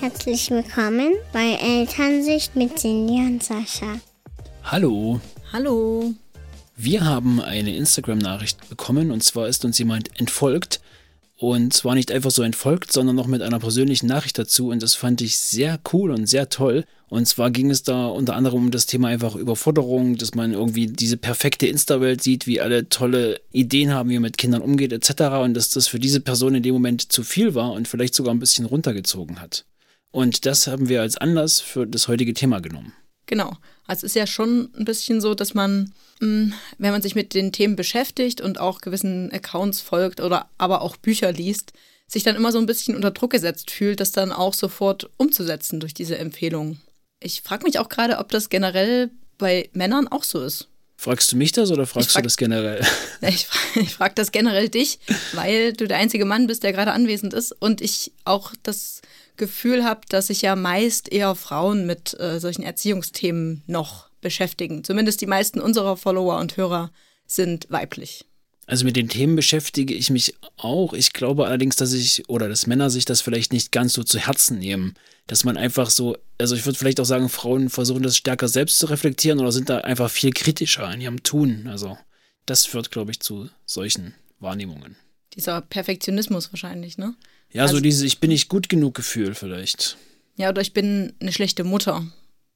Herzlich willkommen bei Elternsicht mit Cindy und Sascha. Hallo. Hallo. Wir haben eine Instagram-Nachricht bekommen und zwar ist uns jemand entfolgt. Und zwar nicht einfach so entfolgt, sondern noch mit einer persönlichen Nachricht dazu. Und das fand ich sehr cool und sehr toll. Und zwar ging es da unter anderem um das Thema einfach Überforderung, dass man irgendwie diese perfekte Insta-Welt sieht, wie alle tolle Ideen haben, wie man mit Kindern umgeht, etc. Und dass das für diese Person in dem Moment zu viel war und vielleicht sogar ein bisschen runtergezogen hat. Und das haben wir als Anlass für das heutige Thema genommen. Genau. Also es ist ja schon ein bisschen so, dass man, hm, wenn man sich mit den Themen beschäftigt und auch gewissen Accounts folgt oder aber auch Bücher liest, sich dann immer so ein bisschen unter Druck gesetzt fühlt, das dann auch sofort umzusetzen durch diese Empfehlungen. Ich frage mich auch gerade, ob das generell bei Männern auch so ist. Fragst du mich das oder fragst frag, du das generell? Ich frage frag das generell dich, weil du der einzige Mann bist, der gerade anwesend ist und ich auch das Gefühl habe, dass sich ja meist eher Frauen mit äh, solchen Erziehungsthemen noch beschäftigen. Zumindest die meisten unserer Follower und Hörer sind weiblich. Also mit den Themen beschäftige ich mich auch. Ich glaube allerdings, dass ich oder dass Männer sich das vielleicht nicht ganz so zu Herzen nehmen. Dass man einfach so, also ich würde vielleicht auch sagen, Frauen versuchen das stärker selbst zu reflektieren oder sind da einfach viel kritischer in ihrem Tun. Also das führt, glaube ich, zu solchen Wahrnehmungen. Dieser Perfektionismus wahrscheinlich, ne? Ja, also, so dieses Ich bin nicht gut genug Gefühl vielleicht. Ja, oder ich bin eine schlechte Mutter.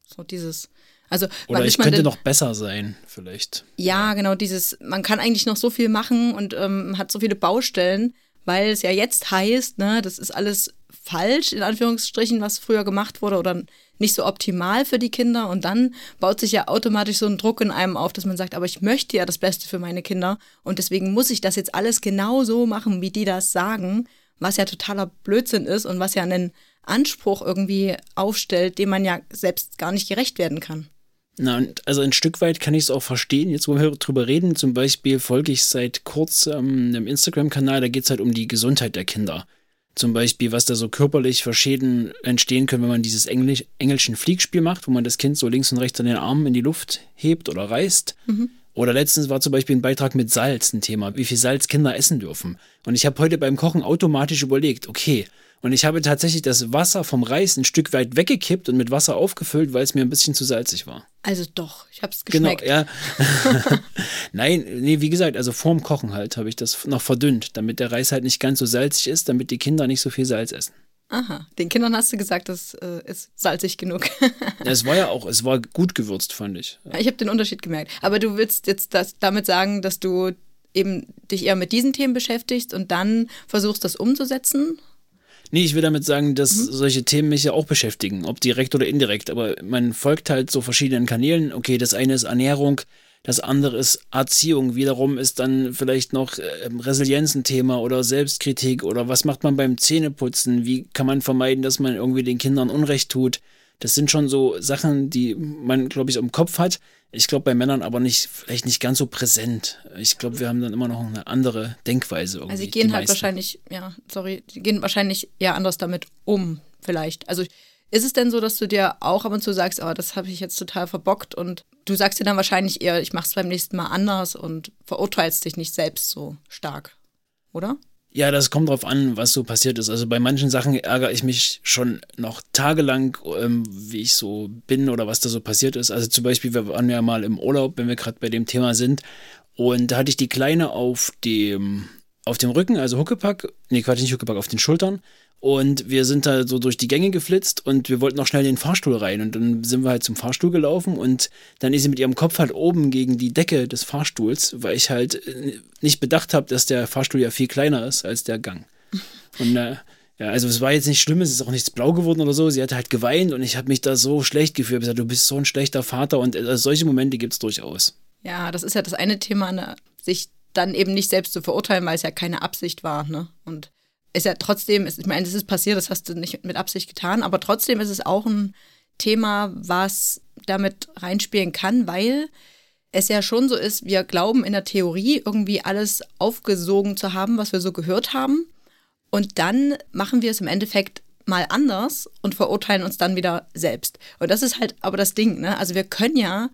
So dieses. Also, oder ich könnte denn, noch besser sein, vielleicht. Ja, ja, genau, dieses, man kann eigentlich noch so viel machen und ähm, hat so viele Baustellen, weil es ja jetzt heißt, ne, das ist alles falsch, in Anführungsstrichen, was früher gemacht wurde oder nicht so optimal für die Kinder. Und dann baut sich ja automatisch so ein Druck in einem auf, dass man sagt, aber ich möchte ja das Beste für meine Kinder und deswegen muss ich das jetzt alles genau so machen, wie die das sagen was ja totaler Blödsinn ist und was ja einen Anspruch irgendwie aufstellt, dem man ja selbst gar nicht gerecht werden kann. Na, also ein Stück weit kann ich es auch verstehen, jetzt wo wir drüber reden. Zum Beispiel folge ich seit kurzem einem Instagram-Kanal, da geht es halt um die Gesundheit der Kinder. Zum Beispiel, was da so körperlich für Schäden entstehen können, wenn man dieses Englisch, englischen Fliegspiel macht, wo man das Kind so links und rechts an den Armen in die Luft hebt oder reißt. Mhm. Oder letztens war zum Beispiel ein Beitrag mit Salz ein Thema, wie viel Salz Kinder essen dürfen. Und ich habe heute beim Kochen automatisch überlegt, okay, und ich habe tatsächlich das Wasser vom Reis ein Stück weit weggekippt und mit Wasser aufgefüllt, weil es mir ein bisschen zu salzig war. Also doch, ich habe es geschmeckt. Genau, ja. Nein, nee, wie gesagt, also vorm Kochen halt habe ich das noch verdünnt, damit der Reis halt nicht ganz so salzig ist, damit die Kinder nicht so viel Salz essen. Aha, den Kindern hast du gesagt, das äh, ist salzig genug. ja, es war ja auch, es war gut gewürzt, fand ich. Ja, ich habe den Unterschied gemerkt. Aber du willst jetzt das, damit sagen, dass du eben dich eher mit diesen Themen beschäftigst und dann versuchst, das umzusetzen? Nee, ich will damit sagen, dass mhm. solche Themen mich ja auch beschäftigen, ob direkt oder indirekt. Aber man folgt halt so verschiedenen Kanälen. Okay, das eine ist Ernährung, das andere ist Erziehung. Wiederum ist dann vielleicht noch äh, Resilienz ein Thema oder Selbstkritik oder was macht man beim Zähneputzen? Wie kann man vermeiden, dass man irgendwie den Kindern Unrecht tut? Das sind schon so Sachen, die man, glaube ich, im Kopf hat. Ich glaube, bei Männern aber nicht, vielleicht nicht ganz so präsent. Ich glaube, wir haben dann immer noch eine andere Denkweise irgendwie. Also sie gehen halt wahrscheinlich, ja, sorry, sie gehen wahrscheinlich eher anders damit um, vielleicht. Also ist es denn so, dass du dir auch ab und zu sagst, oh, das habe ich jetzt total verbockt und du sagst dir dann wahrscheinlich eher, ich mache es beim nächsten Mal anders und verurteilst dich nicht selbst so stark, oder? Ja, das kommt drauf an, was so passiert ist. Also bei manchen Sachen ärgere ich mich schon noch tagelang, ähm, wie ich so bin oder was da so passiert ist. Also zum Beispiel, wir waren ja mal im Urlaub, wenn wir gerade bei dem Thema sind. Und da hatte ich die Kleine auf dem, auf dem Rücken, also Huckepack, nee, Quatsch, nicht Huckepack, auf den Schultern. Und wir sind da so durch die Gänge geflitzt und wir wollten noch schnell in den Fahrstuhl rein. Und dann sind wir halt zum Fahrstuhl gelaufen und dann ist sie mit ihrem Kopf halt oben gegen die Decke des Fahrstuhls, weil ich halt äh, nicht bedacht habe, dass der Fahrstuhl ja viel kleiner ist als der Gang. Und äh, ja, also es war jetzt nicht schlimm, es ist auch nichts blau geworden oder so. Sie hat halt geweint und ich habe mich da so schlecht gefühlt. Ich gesagt, du bist so ein schlechter Vater und äh, solche Momente gibt es durchaus. Ja, das ist ja das eine Thema, ne? sich dann eben nicht selbst zu verurteilen, weil es ja keine Absicht war. Ne? Und ist ja trotzdem, ich meine, das ist passiert, das hast du nicht mit Absicht getan, aber trotzdem ist es auch ein Thema, was damit reinspielen kann, weil es ja schon so ist, wir glauben in der Theorie irgendwie alles aufgesogen zu haben, was wir so gehört haben. Und dann machen wir es im Endeffekt mal anders und verurteilen uns dann wieder selbst. Und das ist halt aber das Ding, ne? Also wir können ja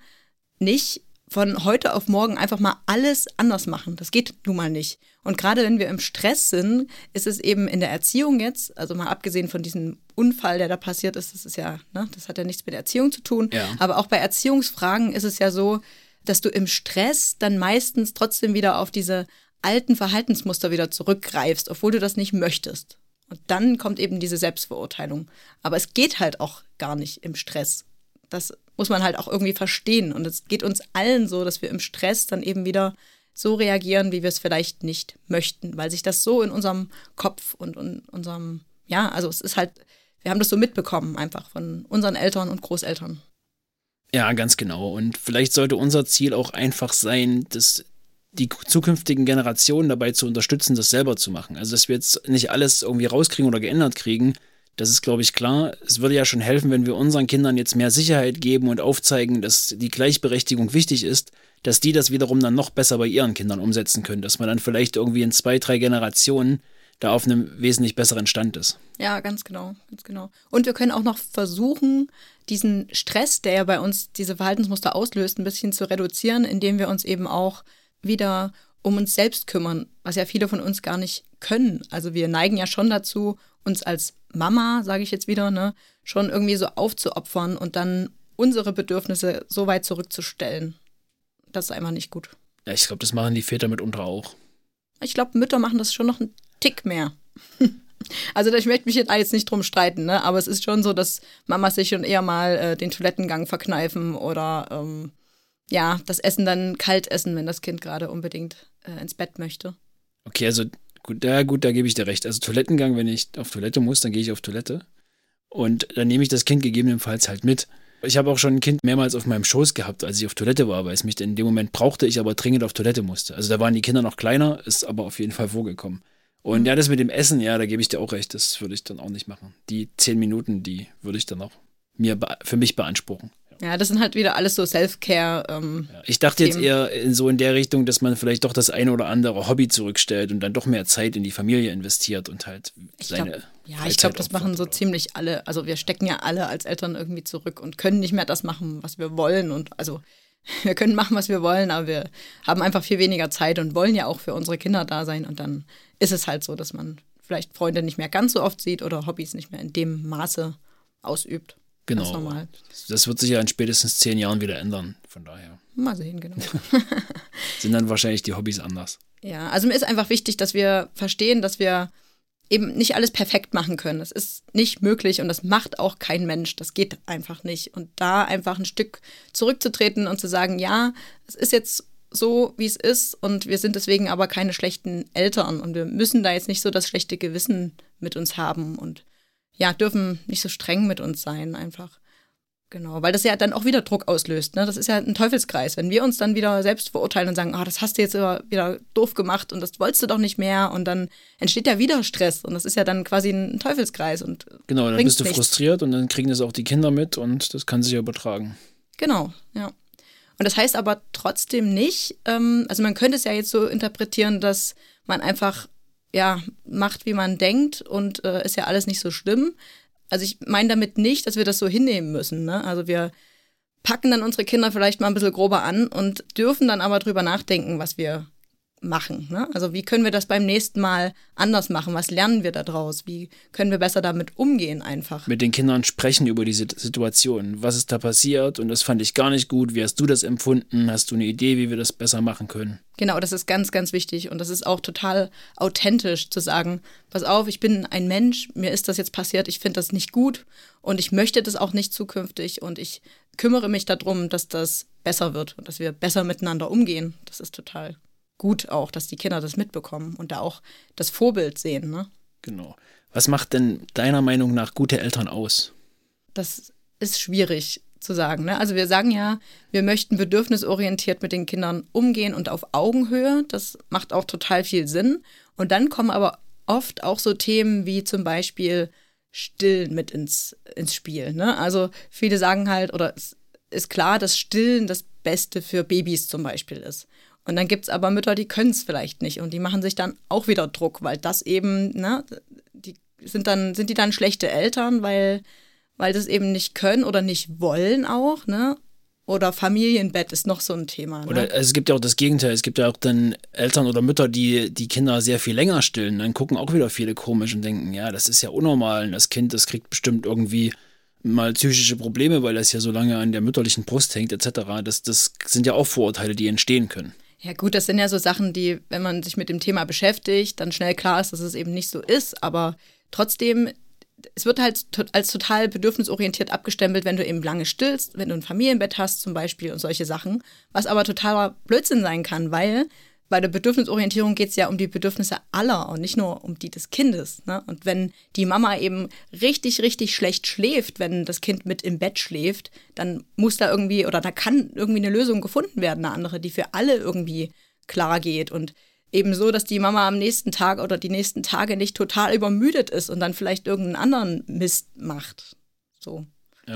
nicht von heute auf morgen einfach mal alles anders machen. Das geht nun mal nicht. Und gerade wenn wir im Stress sind, ist es eben in der Erziehung jetzt, also mal abgesehen von diesem Unfall, der da passiert ist, das ist ja, ne, das hat ja nichts mit Erziehung zu tun. Ja. Aber auch bei Erziehungsfragen ist es ja so, dass du im Stress dann meistens trotzdem wieder auf diese alten Verhaltensmuster wieder zurückgreifst, obwohl du das nicht möchtest. Und dann kommt eben diese Selbstverurteilung. Aber es geht halt auch gar nicht im Stress. Das muss man halt auch irgendwie verstehen. Und es geht uns allen so, dass wir im Stress dann eben wieder so reagieren, wie wir es vielleicht nicht möchten, weil sich das so in unserem Kopf und in unserem, ja, also es ist halt, wir haben das so mitbekommen einfach von unseren Eltern und Großeltern. Ja, ganz genau. Und vielleicht sollte unser Ziel auch einfach sein, dass die zukünftigen Generationen dabei zu unterstützen, das selber zu machen. Also, dass wir jetzt nicht alles irgendwie rauskriegen oder geändert kriegen, das ist, glaube ich, klar. Es würde ja schon helfen, wenn wir unseren Kindern jetzt mehr Sicherheit geben und aufzeigen, dass die Gleichberechtigung wichtig ist, dass die das wiederum dann noch besser bei ihren Kindern umsetzen können, dass man dann vielleicht irgendwie in zwei, drei Generationen da auf einem wesentlich besseren Stand ist. Ja, ganz genau, ganz genau. Und wir können auch noch versuchen, diesen Stress, der ja bei uns diese Verhaltensmuster auslöst, ein bisschen zu reduzieren, indem wir uns eben auch wieder um uns selbst kümmern, was ja viele von uns gar nicht können. Also wir neigen ja schon dazu, uns als Mama, sage ich jetzt wieder, ne, schon irgendwie so aufzuopfern und dann unsere Bedürfnisse so weit zurückzustellen. Das ist einfach nicht gut. Ja, ich glaube, das machen die Väter mitunter auch. Ich glaube, Mütter machen das schon noch einen Tick mehr. Also ich möchte mich jetzt nicht drum streiten, ne? aber es ist schon so, dass Mamas sich schon eher mal äh, den Toilettengang verkneifen oder ähm, ja, das Essen dann kalt essen, wenn das Kind gerade unbedingt äh, ins Bett möchte. Okay, also gut, da, gut, da gebe ich dir recht. Also Toilettengang, wenn ich auf Toilette muss, dann gehe ich auf Toilette. Und dann nehme ich das Kind gegebenenfalls halt mit. Ich habe auch schon ein Kind mehrmals auf meinem Schoß gehabt, als ich auf Toilette war, weil es mich in dem Moment brauchte, ich aber dringend auf Toilette musste. Also da waren die Kinder noch kleiner, ist aber auf jeden Fall vorgekommen. Und ja, das mit dem Essen, ja, da gebe ich dir auch recht, das würde ich dann auch nicht machen. Die zehn Minuten, die würde ich dann auch mir für mich beanspruchen. Ja, das sind halt wieder alles so Self-Care. Ähm, ja, ich dachte jetzt eher in so in der Richtung, dass man vielleicht doch das eine oder andere Hobby zurückstellt und dann doch mehr Zeit in die Familie investiert und halt seine. Glaub, ja, Freizeit ich glaube, das machen so ziemlich alle. Also wir stecken ja alle als Eltern irgendwie zurück und können nicht mehr das machen, was wir wollen. Und also wir können machen, was wir wollen, aber wir haben einfach viel weniger Zeit und wollen ja auch für unsere Kinder da sein. Und dann ist es halt so, dass man vielleicht Freunde nicht mehr ganz so oft sieht oder Hobbys nicht mehr in dem Maße ausübt. Genau. Das wird sich ja in spätestens zehn Jahren wieder ändern, von daher. Mal sehen, genau. Sind dann wahrscheinlich die Hobbys anders. Ja, also mir ist einfach wichtig, dass wir verstehen, dass wir eben nicht alles perfekt machen können. Das ist nicht möglich und das macht auch kein Mensch. Das geht einfach nicht. Und da einfach ein Stück zurückzutreten und zu sagen, ja, es ist jetzt so, wie es ist und wir sind deswegen aber keine schlechten Eltern und wir müssen da jetzt nicht so das schlechte Gewissen mit uns haben und ja, dürfen nicht so streng mit uns sein, einfach. Genau, weil das ja dann auch wieder Druck auslöst. Ne? Das ist ja ein Teufelskreis. Wenn wir uns dann wieder selbst verurteilen und sagen, ah, das hast du jetzt wieder doof gemacht und das wolltest du doch nicht mehr und dann entsteht ja wieder Stress und das ist ja dann quasi ein Teufelskreis. Und genau, dann bist du nichts. frustriert und dann kriegen das auch die Kinder mit und das kann sich ja übertragen. Genau, ja. Und das heißt aber trotzdem nicht, ähm, also man könnte es ja jetzt so interpretieren, dass man einfach ja, macht, wie man denkt und äh, ist ja alles nicht so schlimm. Also ich meine damit nicht, dass wir das so hinnehmen müssen. Ne? Also wir packen dann unsere Kinder vielleicht mal ein bisschen grober an und dürfen dann aber drüber nachdenken, was wir machen. Ne? Also wie können wir das beim nächsten Mal anders machen? Was lernen wir daraus? Wie können wir besser damit umgehen einfach? Mit den Kindern sprechen über diese Situation. Was ist da passiert? Und das fand ich gar nicht gut. Wie hast du das empfunden? Hast du eine Idee, wie wir das besser machen können? Genau, das ist ganz, ganz wichtig. Und das ist auch total authentisch zu sagen, pass auf, ich bin ein Mensch, mir ist das jetzt passiert, ich finde das nicht gut und ich möchte das auch nicht zukünftig und ich kümmere mich darum, dass das besser wird und dass wir besser miteinander umgehen. Das ist total gut auch, dass die Kinder das mitbekommen und da auch das Vorbild sehen. Ne? Genau. Was macht denn deiner Meinung nach gute Eltern aus? Das ist schwierig zu sagen. Ne? Also wir sagen ja, wir möchten bedürfnisorientiert mit den Kindern umgehen und auf Augenhöhe. Das macht auch total viel Sinn. Und dann kommen aber oft auch so Themen wie zum Beispiel Stillen mit ins, ins Spiel. Ne? Also viele sagen halt, oder es ist klar, dass Stillen das Beste für Babys zum Beispiel ist. Und dann gibt es aber Mütter, die können es vielleicht nicht und die machen sich dann auch wieder Druck, weil das eben, ne, die sind dann, sind die dann schlechte Eltern, weil, weil das eben nicht können oder nicht wollen auch, ne? Oder Familienbett ist noch so ein Thema. Ne? Oder es gibt ja auch das Gegenteil. Es gibt ja auch dann Eltern oder Mütter, die die Kinder sehr viel länger stillen. Dann gucken auch wieder viele komisch und denken, ja, das ist ja unnormal. Das Kind, das kriegt bestimmt irgendwie mal psychische Probleme, weil das ja so lange an der mütterlichen Brust hängt, etc. Das, das sind ja auch Vorurteile, die entstehen können. Ja gut, das sind ja so Sachen, die, wenn man sich mit dem Thema beschäftigt, dann schnell klar ist, dass es eben nicht so ist. Aber trotzdem, es wird halt als total bedürfnisorientiert abgestempelt, wenn du eben lange stillst, wenn du ein Familienbett hast zum Beispiel und solche Sachen. Was aber totaler Blödsinn sein kann, weil bei der Bedürfnisorientierung geht es ja um die Bedürfnisse aller und nicht nur um die des Kindes. Ne? Und wenn die Mama eben richtig, richtig schlecht schläft, wenn das Kind mit im Bett schläft, dann muss da irgendwie oder da kann irgendwie eine Lösung gefunden werden, eine andere, die für alle irgendwie klar geht. Und eben so, dass die Mama am nächsten Tag oder die nächsten Tage nicht total übermüdet ist und dann vielleicht irgendeinen anderen Mist macht. So.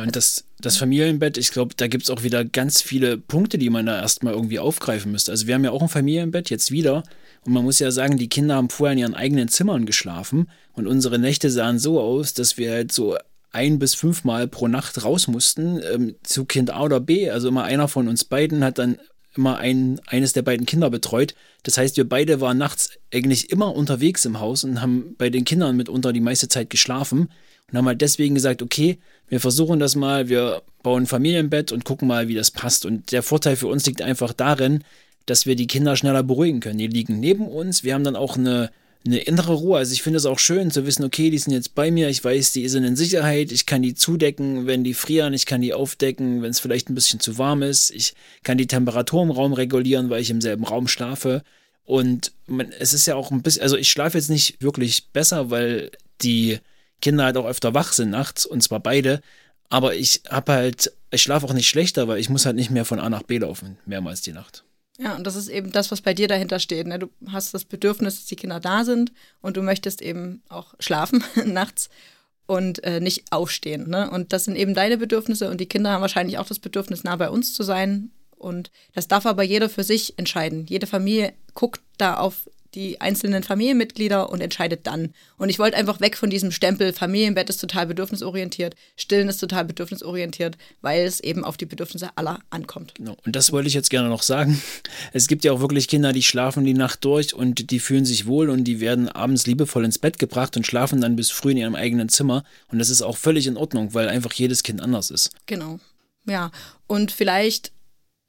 Und das, das Familienbett, ich glaube, da gibt es auch wieder ganz viele Punkte, die man da erstmal irgendwie aufgreifen müsste. Also wir haben ja auch ein Familienbett, jetzt wieder. Und man muss ja sagen, die Kinder haben vorher in ihren eigenen Zimmern geschlafen. Und unsere Nächte sahen so aus, dass wir halt so ein bis fünfmal pro Nacht raus mussten ähm, zu Kind A oder B. Also immer einer von uns beiden hat dann immer ein, eines der beiden Kinder betreut. Das heißt, wir beide waren nachts eigentlich immer unterwegs im Haus und haben bei den Kindern mitunter die meiste Zeit geschlafen und haben halt deswegen gesagt, okay, wir versuchen das mal, wir bauen ein Familienbett und gucken mal, wie das passt. Und der Vorteil für uns liegt einfach darin, dass wir die Kinder schneller beruhigen können. Die liegen neben uns, wir haben dann auch eine, eine innere Ruhe. Also ich finde es auch schön zu wissen, okay, die sind jetzt bei mir, ich weiß, die sind in Sicherheit, ich kann die zudecken, wenn die frieren, ich kann die aufdecken, wenn es vielleicht ein bisschen zu warm ist, ich kann die Temperatur im Raum regulieren, weil ich im selben Raum schlafe. Und man, es ist ja auch ein bisschen, also ich schlafe jetzt nicht wirklich besser, weil die Kinder halt auch öfter wach sind nachts und zwar beide. Aber ich habe halt, ich schlafe auch nicht schlechter, weil ich muss halt nicht mehr von A nach B laufen, mehrmals die Nacht. Ja, und das ist eben das, was bei dir dahinter steht. Ne? Du hast das Bedürfnis, dass die Kinder da sind und du möchtest eben auch schlafen nachts und äh, nicht aufstehen. Ne? Und das sind eben deine Bedürfnisse und die Kinder haben wahrscheinlich auch das Bedürfnis, nah bei uns zu sein. Und das darf aber jeder für sich entscheiden. Jede Familie guckt da auf die einzelnen Familienmitglieder und entscheidet dann. Und ich wollte einfach weg von diesem Stempel, Familienbett ist total bedürfnisorientiert, Stillen ist total bedürfnisorientiert, weil es eben auf die Bedürfnisse aller ankommt. Genau. Und das wollte ich jetzt gerne noch sagen. Es gibt ja auch wirklich Kinder, die schlafen die Nacht durch und die fühlen sich wohl und die werden abends liebevoll ins Bett gebracht und schlafen dann bis früh in ihrem eigenen Zimmer. Und das ist auch völlig in Ordnung, weil einfach jedes Kind anders ist. Genau. Ja, und vielleicht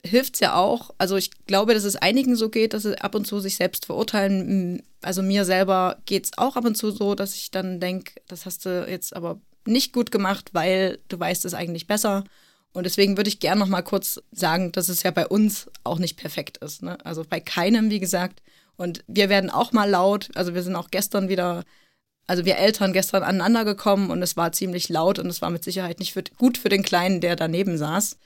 hilft es ja auch. Also ich glaube, dass es einigen so geht, dass sie ab und zu sich selbst verurteilen. Also mir selber geht es auch ab und zu so, dass ich dann denke, das hast du jetzt aber nicht gut gemacht, weil du weißt es eigentlich besser. Und deswegen würde ich gerne noch mal kurz sagen, dass es ja bei uns auch nicht perfekt ist. Ne? Also bei keinem, wie gesagt. Und wir werden auch mal laut. Also wir sind auch gestern wieder, also wir Eltern gestern aneinander gekommen und es war ziemlich laut und es war mit Sicherheit nicht für, gut für den Kleinen, der daneben saß.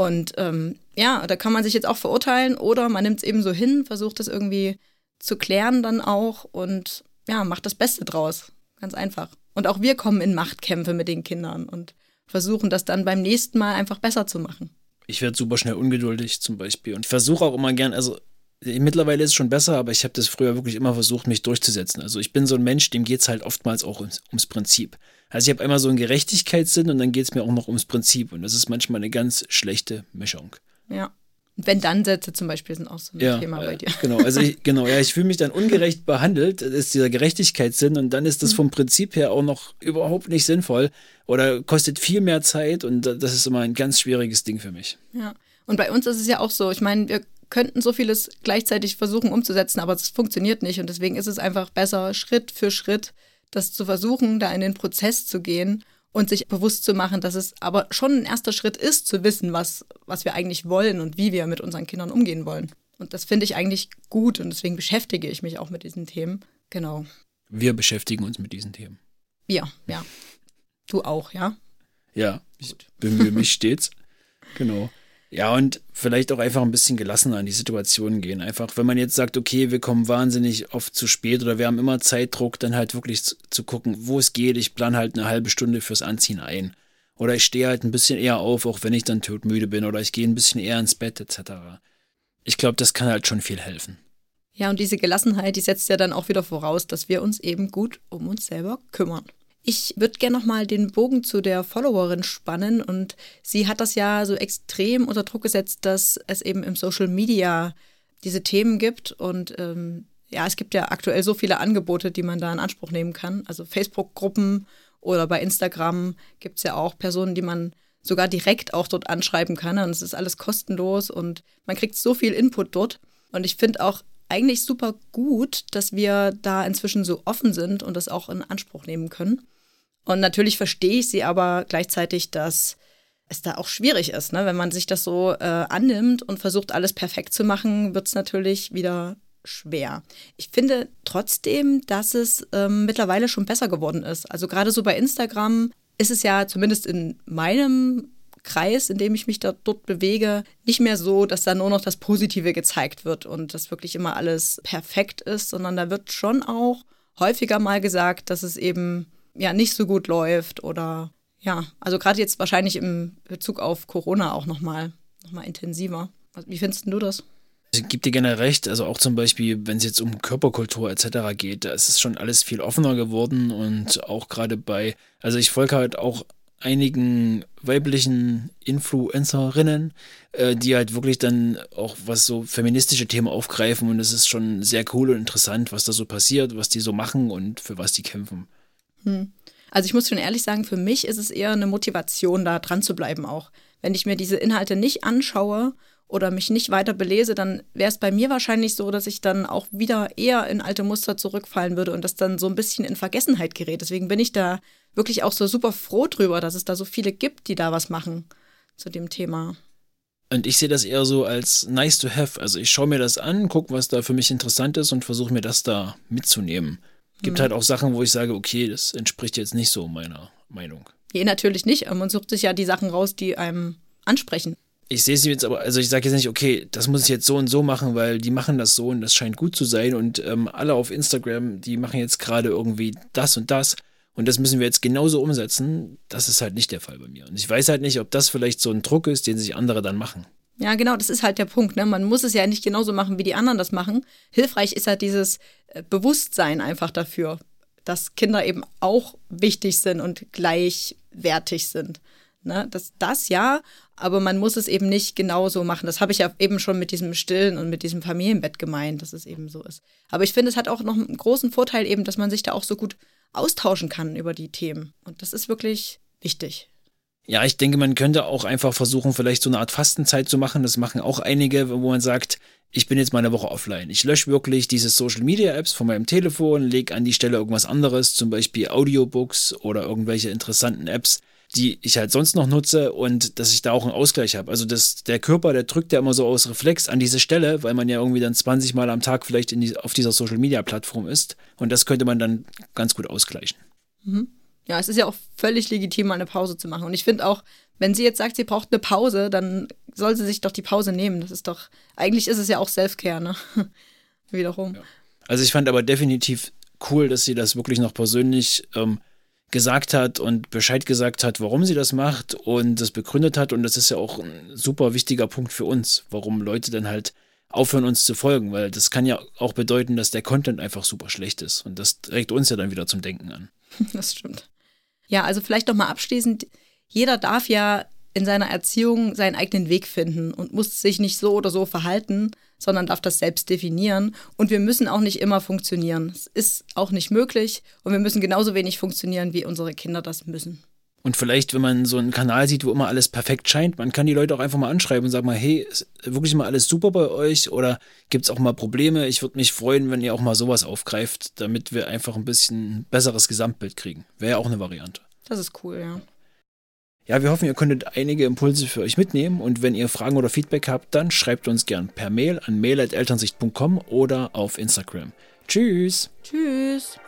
Und ähm, ja, da kann man sich jetzt auch verurteilen oder man nimmt es eben so hin, versucht es irgendwie zu klären dann auch und ja, macht das Beste draus. Ganz einfach. Und auch wir kommen in Machtkämpfe mit den Kindern und versuchen das dann beim nächsten Mal einfach besser zu machen. Ich werde super schnell ungeduldig zum Beispiel und versuche auch immer gern, also Mittlerweile ist es schon besser, aber ich habe das früher wirklich immer versucht, mich durchzusetzen. Also ich bin so ein Mensch, dem geht es halt oftmals auch ums, ums Prinzip. Also ich habe einmal so einen Gerechtigkeitssinn und dann geht es mir auch noch ums Prinzip. Und das ist manchmal eine ganz schlechte Mischung. Ja. Wenn dann Sätze zum Beispiel sind auch so ein ja, Thema bei dir. Genau, also ich, genau, ja, ich fühle mich dann ungerecht behandelt, das ist dieser Gerechtigkeitssinn und dann ist das mhm. vom Prinzip her auch noch überhaupt nicht sinnvoll oder kostet viel mehr Zeit und das ist immer ein ganz schwieriges Ding für mich. Ja. Und bei uns ist es ja auch so, ich meine, wir könnten so vieles gleichzeitig versuchen umzusetzen, aber es funktioniert nicht. Und deswegen ist es einfach besser, Schritt für Schritt das zu versuchen, da in den Prozess zu gehen und sich bewusst zu machen, dass es aber schon ein erster Schritt ist, zu wissen, was, was wir eigentlich wollen und wie wir mit unseren Kindern umgehen wollen. Und das finde ich eigentlich gut und deswegen beschäftige ich mich auch mit diesen Themen. Genau. Wir beschäftigen uns mit diesen Themen. Wir, ja. Du auch, ja? Ja, ich bemühe mich stets. Genau. Ja, und vielleicht auch einfach ein bisschen gelassener an die Situation gehen. Einfach, wenn man jetzt sagt, okay, wir kommen wahnsinnig oft zu spät oder wir haben immer Zeitdruck, dann halt wirklich zu, zu gucken, wo es geht. Ich plan halt eine halbe Stunde fürs Anziehen ein. Oder ich stehe halt ein bisschen eher auf, auch wenn ich dann todmüde bin. Oder ich gehe ein bisschen eher ins Bett etc. Ich glaube, das kann halt schon viel helfen. Ja, und diese Gelassenheit, die setzt ja dann auch wieder voraus, dass wir uns eben gut um uns selber kümmern. Ich würde gerne nochmal den Bogen zu der Followerin spannen und sie hat das ja so extrem unter Druck gesetzt, dass es eben im Social Media diese Themen gibt und ähm, ja, es gibt ja aktuell so viele Angebote, die man da in Anspruch nehmen kann. Also Facebook-Gruppen oder bei Instagram gibt es ja auch Personen, die man sogar direkt auch dort anschreiben kann. Und es ist alles kostenlos und man kriegt so viel Input dort. Und ich finde auch eigentlich super gut, dass wir da inzwischen so offen sind und das auch in Anspruch nehmen können. Und natürlich verstehe ich sie aber gleichzeitig, dass es da auch schwierig ist. Ne? Wenn man sich das so äh, annimmt und versucht, alles perfekt zu machen, wird es natürlich wieder schwer. Ich finde trotzdem, dass es ähm, mittlerweile schon besser geworden ist. Also gerade so bei Instagram ist es ja zumindest in meinem Kreis, in dem ich mich da, dort bewege, nicht mehr so, dass da nur noch das Positive gezeigt wird und dass wirklich immer alles perfekt ist, sondern da wird schon auch häufiger mal gesagt, dass es eben ja nicht so gut läuft oder ja, also gerade jetzt wahrscheinlich im Bezug auf Corona auch nochmal noch mal intensiver. Wie findest du das? Ich gebe dir gerne recht, also auch zum Beispiel, wenn es jetzt um Körperkultur etc. geht, da ist es schon alles viel offener geworden und auch gerade bei, also ich folge halt auch einigen weiblichen Influencerinnen, äh, die halt wirklich dann auch was so feministische Themen aufgreifen und es ist schon sehr cool und interessant, was da so passiert, was die so machen und für was die kämpfen. Hm. Also ich muss schon ehrlich sagen, für mich ist es eher eine Motivation, da dran zu bleiben auch. Wenn ich mir diese Inhalte nicht anschaue oder mich nicht weiter belese, dann wäre es bei mir wahrscheinlich so, dass ich dann auch wieder eher in alte Muster zurückfallen würde und das dann so ein bisschen in Vergessenheit gerät. Deswegen bin ich da wirklich auch so super froh drüber, dass es da so viele gibt, die da was machen zu dem Thema. Und ich sehe das eher so als nice to have. Also ich schaue mir das an, gucke, was da für mich interessant ist und versuche mir das da mitzunehmen. Gibt mhm. halt auch Sachen, wo ich sage, okay, das entspricht jetzt nicht so meiner Meinung. Nee, natürlich nicht. Man sucht sich ja die Sachen raus, die einem ansprechen ich sehe sie jetzt aber, also ich sage jetzt nicht, okay, das muss ich jetzt so und so machen, weil die machen das so und das scheint gut zu sein und ähm, alle auf Instagram, die machen jetzt gerade irgendwie das und das und das müssen wir jetzt genauso umsetzen. Das ist halt nicht der Fall bei mir. Und ich weiß halt nicht, ob das vielleicht so ein Druck ist, den sich andere dann machen. Ja, genau, das ist halt der Punkt. Ne? Man muss es ja nicht genauso machen, wie die anderen das machen. Hilfreich ist halt dieses äh, Bewusstsein einfach dafür, dass Kinder eben auch wichtig sind und gleichwertig sind. Ne? Das, das ja, aber man muss es eben nicht genauso machen. Das habe ich ja eben schon mit diesem Stillen und mit diesem Familienbett gemeint, dass es eben so ist. Aber ich finde, es hat auch noch einen großen Vorteil eben, dass man sich da auch so gut austauschen kann über die Themen. Und das ist wirklich wichtig. Ja, ich denke, man könnte auch einfach versuchen, vielleicht so eine Art Fastenzeit zu machen. Das machen auch einige, wo man sagt, ich bin jetzt mal eine Woche offline. Ich lösche wirklich diese Social Media Apps von meinem Telefon, lege an die Stelle irgendwas anderes, zum Beispiel Audiobooks oder irgendwelche interessanten Apps, die ich halt sonst noch nutze und dass ich da auch einen Ausgleich habe. Also das, der Körper, der drückt ja immer so aus Reflex an diese Stelle, weil man ja irgendwie dann 20 Mal am Tag vielleicht die, auf dieser Social Media Plattform ist. Und das könnte man dann ganz gut ausgleichen. Mhm. Ja, es ist ja auch völlig legitim, mal eine Pause zu machen. Und ich finde auch, wenn sie jetzt sagt, sie braucht eine Pause, dann soll sie sich doch die Pause nehmen. Das ist doch, eigentlich ist es ja auch Selfcare, ne? Wiederum. Ja. Also ich fand aber definitiv cool, dass sie das wirklich noch persönlich ähm, gesagt hat und Bescheid gesagt hat, warum sie das macht und das begründet hat. Und das ist ja auch ein super wichtiger Punkt für uns, warum Leute dann halt aufhören, uns zu folgen, weil das kann ja auch bedeuten, dass der Content einfach super schlecht ist. Und das regt uns ja dann wieder zum Denken an. Das stimmt. Ja, also vielleicht nochmal abschließend, jeder darf ja in seiner Erziehung seinen eigenen Weg finden und muss sich nicht so oder so verhalten, sondern darf das selbst definieren. Und wir müssen auch nicht immer funktionieren. Es ist auch nicht möglich und wir müssen genauso wenig funktionieren, wie unsere Kinder das müssen. Und vielleicht, wenn man so einen Kanal sieht, wo immer alles perfekt scheint, man kann die Leute auch einfach mal anschreiben und sagen mal, hey, ist wirklich mal alles super bei euch oder gibt es auch mal Probleme? Ich würde mich freuen, wenn ihr auch mal sowas aufgreift, damit wir einfach ein bisschen besseres Gesamtbild kriegen. Wäre ja auch eine Variante. Das ist cool, ja. Ja, wir hoffen, ihr konntet einige Impulse für euch mitnehmen und wenn ihr Fragen oder Feedback habt, dann schreibt uns gern per Mail an mail.elternsicht.com oder auf Instagram. Tschüss. Tschüss.